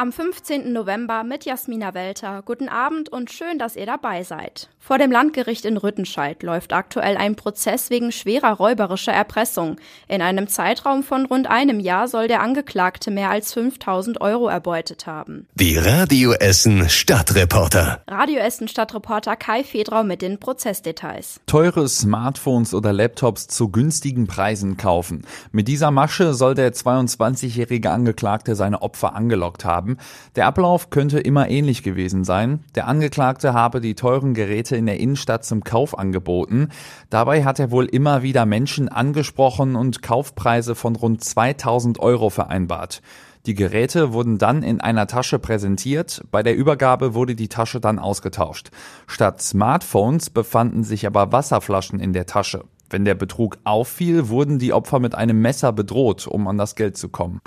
Am 15. November mit Jasmina Welter. Guten Abend und schön, dass ihr dabei seid. Vor dem Landgericht in Rüttenscheid läuft aktuell ein Prozess wegen schwerer räuberischer Erpressung. In einem Zeitraum von rund einem Jahr soll der Angeklagte mehr als 5000 Euro erbeutet haben. Die Radio Essen Stadtreporter. Radio Essen Stadtreporter Kai Fedrau mit den Prozessdetails. Teure Smartphones oder Laptops zu günstigen Preisen kaufen. Mit dieser Masche soll der 22-jährige Angeklagte seine Opfer angelockt haben haben. Der Ablauf könnte immer ähnlich gewesen sein. Der Angeklagte habe die teuren Geräte in der Innenstadt zum Kauf angeboten. Dabei hat er wohl immer wieder Menschen angesprochen und Kaufpreise von rund 2000 Euro vereinbart. Die Geräte wurden dann in einer Tasche präsentiert, bei der Übergabe wurde die Tasche dann ausgetauscht. Statt Smartphones befanden sich aber Wasserflaschen in der Tasche. Wenn der Betrug auffiel, wurden die Opfer mit einem Messer bedroht, um an das Geld zu kommen.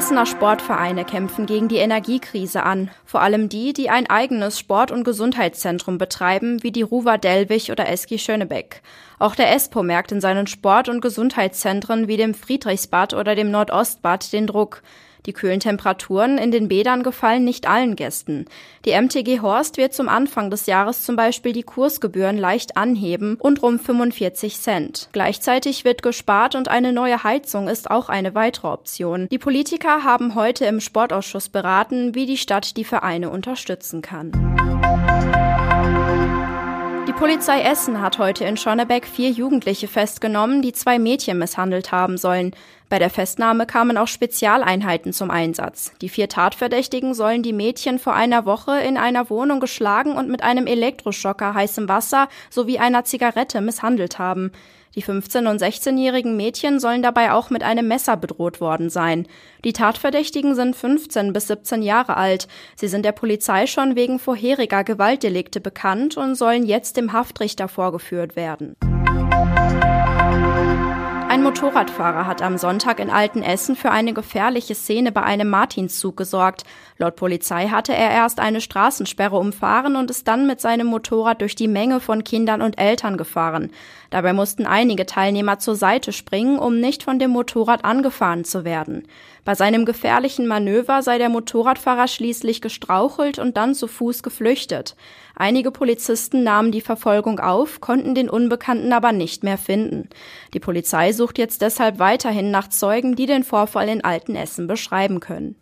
Essener Sportvereine kämpfen gegen die Energiekrise an, vor allem die, die ein eigenes Sport- und Gesundheitszentrum betreiben, wie die Ruwa Delwig oder Eski Schönebeck. Auch der ESPO merkt in seinen Sport- und Gesundheitszentren wie dem Friedrichsbad oder dem Nordostbad den Druck. Die kühlen Temperaturen in den Bädern gefallen nicht allen Gästen. Die MTG Horst wird zum Anfang des Jahres zum Beispiel die Kursgebühren leicht anheben und um 45 Cent. Gleichzeitig wird gespart und eine neue Heizung ist auch eine weitere Option. Die Politiker haben heute im Sportausschuss beraten, wie die Stadt die Vereine unterstützen kann. Die Polizei Essen hat heute in Schonnebeck vier Jugendliche festgenommen, die zwei Mädchen misshandelt haben sollen. Bei der Festnahme kamen auch Spezialeinheiten zum Einsatz. Die vier Tatverdächtigen sollen die Mädchen vor einer Woche in einer Wohnung geschlagen und mit einem Elektroschocker, heißem Wasser sowie einer Zigarette misshandelt haben. Die 15- und 16-jährigen Mädchen sollen dabei auch mit einem Messer bedroht worden sein. Die Tatverdächtigen sind 15 bis 17 Jahre alt. Sie sind der Polizei schon wegen vorheriger Gewaltdelikte bekannt und sollen jetzt dem Haftrichter vorgeführt werden. Ein Motorradfahrer hat am Sonntag in Altenessen für eine gefährliche Szene bei einem Martinszug gesorgt. Laut Polizei hatte er erst eine Straßensperre umfahren und ist dann mit seinem Motorrad durch die Menge von Kindern und Eltern gefahren. Dabei mussten einige Teilnehmer zur Seite springen, um nicht von dem Motorrad angefahren zu werden. Bei seinem gefährlichen Manöver sei der Motorradfahrer schließlich gestrauchelt und dann zu Fuß geflüchtet. Einige Polizisten nahmen die Verfolgung auf, konnten den Unbekannten aber nicht mehr finden. Die Polizei sucht jetzt deshalb weiterhin nach Zeugen, die den Vorfall in Altenessen beschreiben können.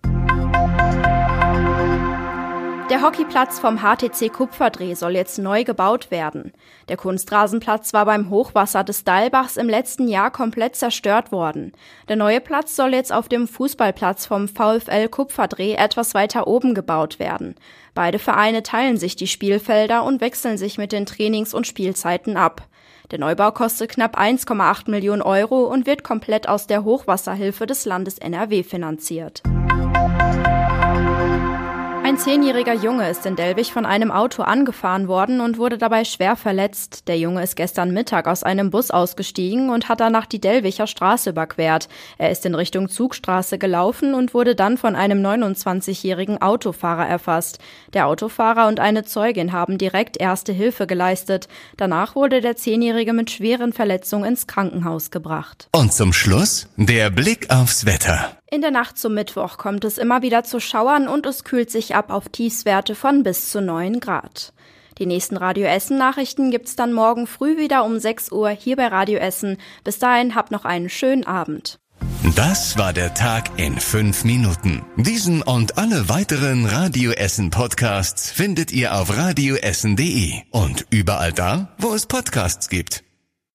Der Hockeyplatz vom HTC Kupferdreh soll jetzt neu gebaut werden. Der Kunstrasenplatz war beim Hochwasser des Dalbachs im letzten Jahr komplett zerstört worden. Der neue Platz soll jetzt auf dem Fußballplatz vom VfL Kupferdreh etwas weiter oben gebaut werden. Beide Vereine teilen sich die Spielfelder und wechseln sich mit den Trainings- und Spielzeiten ab. Der Neubau kostet knapp 1,8 Millionen Euro und wird komplett aus der Hochwasserhilfe des Landes NRW finanziert. Ein zehnjähriger Junge ist in Delwig von einem Auto angefahren worden und wurde dabei schwer verletzt. Der Junge ist gestern Mittag aus einem Bus ausgestiegen und hat danach die Delwicher Straße überquert. Er ist in Richtung Zugstraße gelaufen und wurde dann von einem 29-jährigen Autofahrer erfasst. Der Autofahrer und eine Zeugin haben direkt erste Hilfe geleistet. Danach wurde der Zehnjährige mit schweren Verletzungen ins Krankenhaus gebracht. Und zum Schluss der Blick aufs Wetter. In der Nacht zum Mittwoch kommt es immer wieder zu Schauern und es kühlt sich ab auf Tiefswerte von bis zu 9 Grad. Die nächsten Radio Essen Nachrichten gibt's dann morgen früh wieder um 6 Uhr hier bei Radio Essen. Bis dahin habt noch einen schönen Abend. Das war der Tag in fünf Minuten. Diesen und alle weiteren Radio Essen Podcasts findet ihr auf radioessen.de und überall da, wo es Podcasts gibt.